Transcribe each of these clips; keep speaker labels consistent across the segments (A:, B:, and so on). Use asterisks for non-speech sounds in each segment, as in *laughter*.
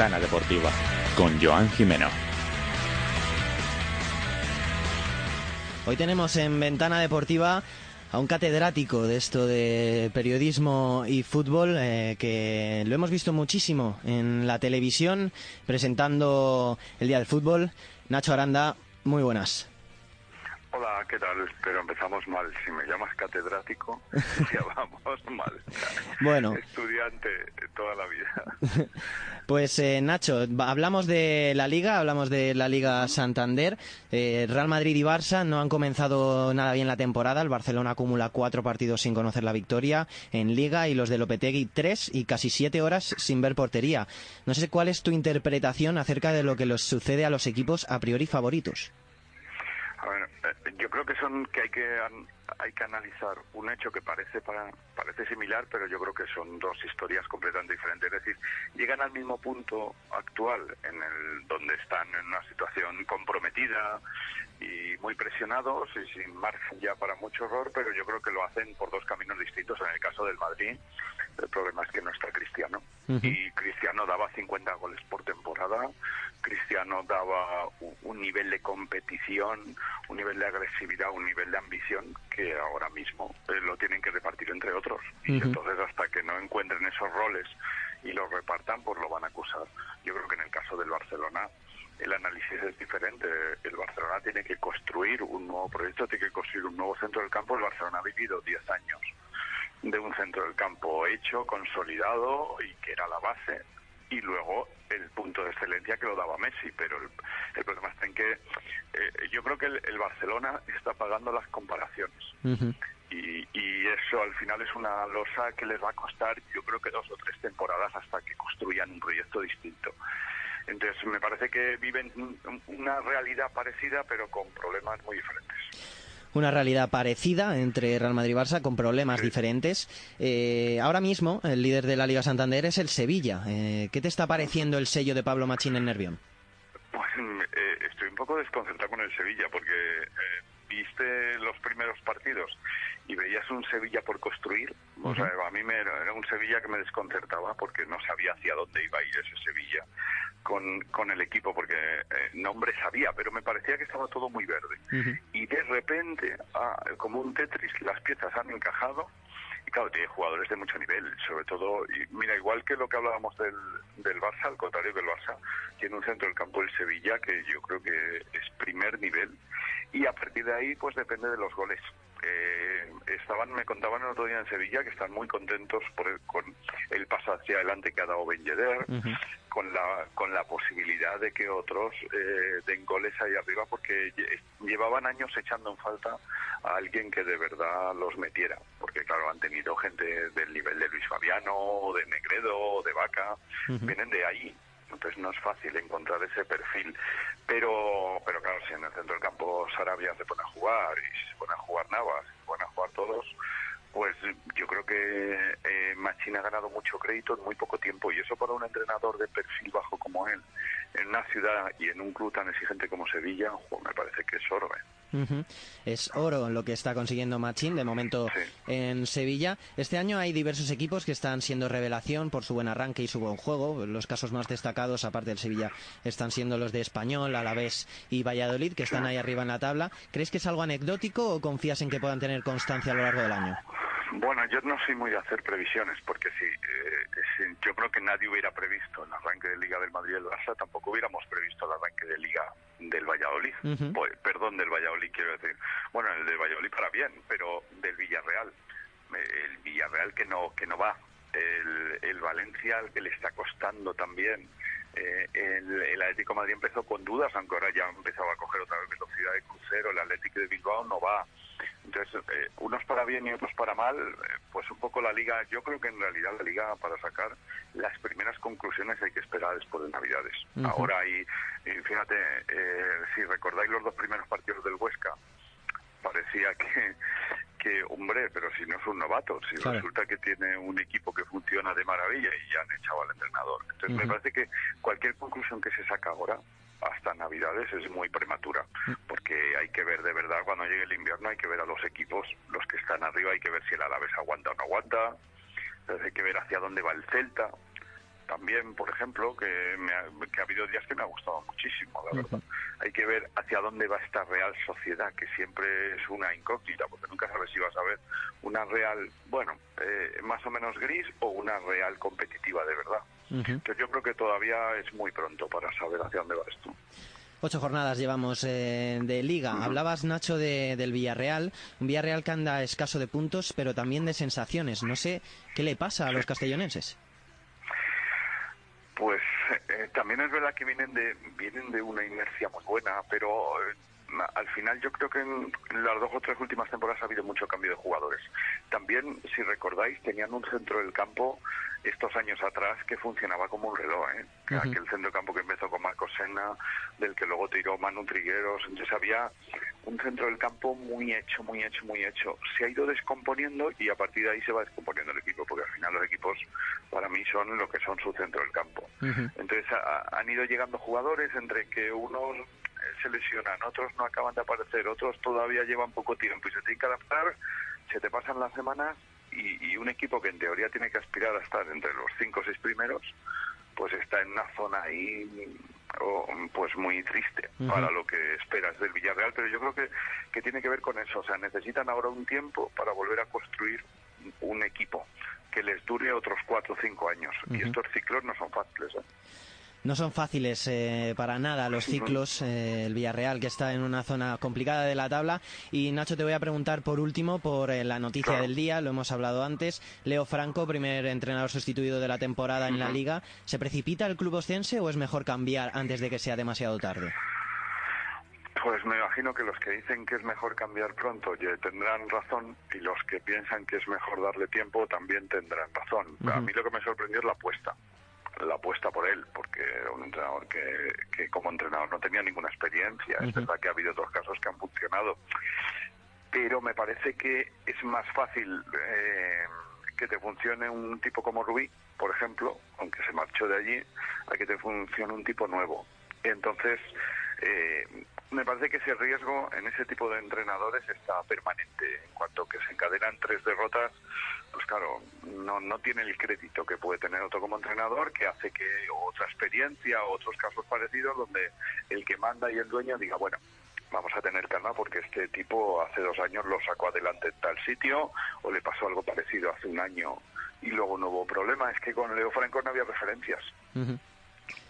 A: Ventana Deportiva con Joan Jimeno.
B: Hoy tenemos en Ventana Deportiva a un catedrático de esto de periodismo y fútbol eh, que lo hemos visto muchísimo en la televisión presentando el Día del Fútbol. Nacho Aranda, muy buenas.
C: Hola, ¿qué tal? Pero empezamos mal. Si me llamas catedrático, *laughs* ya vamos mal.
B: Bueno.
C: Estudiante toda la vida. *laughs*
B: Pues eh, Nacho, hablamos de la Liga, hablamos de la Liga Santander. Eh, Real Madrid y Barça no han comenzado nada bien la temporada. El Barcelona acumula cuatro partidos sin conocer la victoria en Liga y los de Lopetegui tres y casi siete horas sin ver portería. No sé cuál es tu interpretación acerca de lo que les sucede a los equipos a priori favoritos.
C: Yo creo que son que hay que hay que analizar un hecho que parece para, parece similar, pero yo creo que son dos historias completamente diferentes. Es decir, llegan al mismo punto actual en el donde están en una situación comprometida y muy presionados y sin margen ya para mucho error, pero yo creo que lo hacen por dos caminos distintos. En el caso del Madrid, el problema es que no está Cristiano y Cristiano daba 50 goles por temporada. Cristiano daba un nivel de competición, un nivel de agresividad, un nivel de ambición que ahora mismo eh, lo tienen que repartir entre otros. Y entonces hasta que no encuentren esos roles y los repartan, pues lo van a acusar. Yo creo que en el caso del Barcelona el análisis es diferente. El Barcelona tiene que construir un nuevo proyecto, tiene que construir un nuevo centro del campo. El Barcelona ha vivido 10 años de un centro del campo hecho, consolidado y que era la base. Y luego el punto de excelencia que lo daba Messi, pero el, problema está en que eh, yo creo que el, Barcelona está pagando las comparaciones. Y, y, eso al final es una losa que les va a costar yo creo que dos o tres temporadas hasta que construyan un proyecto distinto. Entonces me parece que viven una realidad parecida pero con problemas muy diferentes
B: una realidad parecida entre Real Madrid y Barça con problemas diferentes. Eh, ahora mismo el líder de la Liga Santander es el Sevilla. Eh, ¿Qué te está pareciendo el sello de Pablo Machín en Nervión?
C: Pues eh, estoy un poco desconcentrado con el Sevilla porque viste los primeros partidos y veías un Sevilla por construir. O sea, a mí me era un Sevilla que me desconcertaba porque no sabía hacia dónde iba a ir ese Sevilla con, con el equipo, porque eh, nombre sabía, pero me parecía que estaba todo muy verde. Y de repente, ah, como un Tetris, las piezas han encajado. Y claro, tiene jugadores de mucho nivel, sobre todo, y mira, igual que lo que hablábamos del, del Barça, al contrario del Barça, tiene un centro del campo el Sevilla que yo creo que es primer nivel. Y a partir de ahí, pues depende de los goles eh, estaban, me contaban el otro día en Sevilla que están muy contentos por con el paso hacia adelante que ha dado Ben Yedder, con la con la posibilidad de que otros eh, den goles ahí arriba porque llevaban años echando en falta a alguien que de verdad los metiera, porque claro, han tenido gente del nivel de Luis Fabiano, de Negredo, de Vaca, vienen de ahí, entonces no es fácil encontrar ese perfil. Pero, pero claro, si en el centro del campo Sarabia se pone a jugar y se pone a jugar Navas, se pone a jugar todos, pues yo creo que eh, Machín ha ganado mucho crédito en muy poco tiempo y eso para un entrenador de perfil bajo como él, en una ciudad y en un club tan exigente como Sevilla, me parece que es
B: Es oro lo que está consiguiendo Machín de momento en Sevilla. Este año hay diversos equipos que están siendo revelación por su buen arranque y su buen juego. Los casos más destacados, aparte del Sevilla, están siendo los de Español, Alavés y Valladolid, que están ahí arriba en la tabla. ¿Crees que es algo anecdótico o confías en que puedan tener constancia a lo largo del año?
C: Bueno, yo no soy muy de hacer previsiones, porque si, eh, yo creo que nadie hubiera previsto el arranque de Liga del Madrid y del Barça, tampoco hubiéramos previsto el arranque de Liga del Valladolid. Pues, perdón, del Valladolid quiero decir. Bueno, el del Valladolid para bien, pero del Villarreal. El Villarreal que no, que no va. El, el Valencia al que le está costando también eh, el, el, Atlético de Madrid empezó con dudas, aunque ahora ya empezaba a coger otra vez velocidad de crucero, el Atlético de Bilbao no va. Entonces, eh, unos para bien y otros para mal, eh, pues un poco la liga, yo creo que en realidad la liga para sacar las primeras conclusiones hay que esperar después de Navidades. Ahora hay, fíjate, si recordáis los dos primeros partidos del Huesca, parecía que, que, hombre, pero si no es un novato, si resulta que tiene un equipo que funciona de maravilla y ya han echado al entrenador. Entonces me parece que cualquier conclusión que se saca ahora, hasta Navidades, es muy prematura, porque hay que ver de verdad cuando llegue el invierno, hay que ver a los equipos, los que están arriba, hay que ver si el Alavés aguanta o no aguanta, hay que ver hacia dónde va el Celta, también, por ejemplo, que, me ha, que ha habido días que me ha gustado muchísimo, la verdad. Hay que ver hacia dónde va esta Real Sociedad, que siempre es una incógnita, porque nunca sabes si vas a ver una Real, bueno, eh, más o menos gris o una Real competitiva de verdad. Entonces yo creo que todavía es muy pronto para saber hacia dónde va esto.
B: Ocho jornadas llevamos eh, de liga. Hablabas, Nacho, de, del Villarreal. Un Villarreal que anda escaso de puntos, pero también de sensaciones. No sé qué le pasa a los castellonenses.
C: Pues eh, también es verdad que vienen de vienen de una inercia muy buena, pero eh, al final yo creo que en, las dos o tres últimas temporadas ha habido mucho cambio de jugadores. También, si recordáis, tenían un centro del campo estos años atrás que funcionaba como un reloj, ¿eh? aquel centro campo que empezó con Marcos Sena, del que luego tiró Manu Trigueros, entonces había un centro del campo muy hecho, muy hecho, muy hecho. Se ha ido descomponiendo y a partir de ahí se va descomponiendo el equipo, porque al final los equipos para mí son lo que son su centro del campo. Entonces han ido llegando jugadores entre que unos se lesionan, otros no acaban de aparecer, otros todavía llevan poco tiempo y se tienen que adaptar, se te pasan las semanas y, un equipo que en teoría tiene que aspirar a estar entre los cinco o seis primeros, pues está en una zona ahí pues muy triste para lo que esperas del Villarreal, pero yo creo que, que tiene que ver con eso, o sea, necesitan ahora un tiempo para volver a construir un equipo que les dure otros cuatro o cinco años. Y estos ciclos no son fáciles. ¿eh?
B: No son fáciles eh, para nada los ciclos, eh, el Villarreal que está en una zona complicada de la tabla. Y Nacho, te voy a preguntar por último por eh, la noticia del día, lo hemos hablado antes. Leo Franco, primer entrenador sustituido de la temporada en la liga. ¿Se precipita el club oscense o es mejor cambiar antes de que sea demasiado tarde?
C: Pues me imagino que los que dicen que es mejor cambiar pronto tendrán razón y los que piensan que es mejor darle tiempo también tendrán razón. A mí lo que me sorprendió es la apuesta la apuesta por él, porque era un entrenador que, que como entrenador no tenía ninguna experiencia. Es verdad que ha habido otros casos que han funcionado, pero me parece que es más fácil eh, que te funcione un tipo como Rubí, por ejemplo, aunque se marchó de allí, a que te funcione un tipo nuevo. Entonces, eh, me parece que ese riesgo en ese tipo de entrenadores está permanente. En cuanto que se encadenan tres derrotas, pues claro, no, no tiene el crédito que puede tener otro como entrenador, que hace que otra experiencia o otros casos parecidos donde el que manda y el dueño diga, bueno, vamos a tener calma porque este tipo hace dos años lo sacó adelante en tal sitio o le pasó algo parecido hace un año y luego no hubo problema. Es que con Leo Franco no había referencias.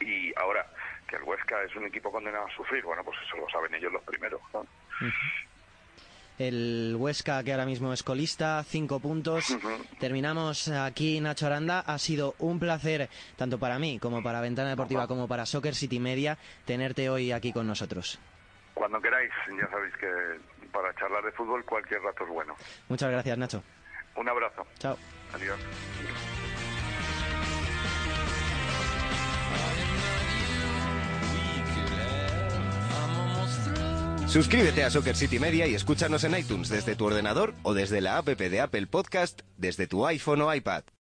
C: Y ahora, que el Huesca es un equipo condenado a sufrir, bueno, pues eso lo saben ellos los primeros.
B: El Huesca, que ahora mismo es colista, cinco puntos. Terminamos aquí, Nacho Aranda. Ha sido un placer, tanto para mí como para Ventana Deportiva, como para Soccer City Media, tenerte hoy aquí con nosotros.
C: Cuando queráis, ya sabéis que para charlar de fútbol cualquier rato es bueno.
B: Muchas gracias, Nacho.
C: Un abrazo.
B: Chao.
C: Adiós.
D: Suscríbete a Soccer City Media y escúchanos en iTunes desde tu ordenador o desde la app de Apple Podcast desde tu iPhone o iPad.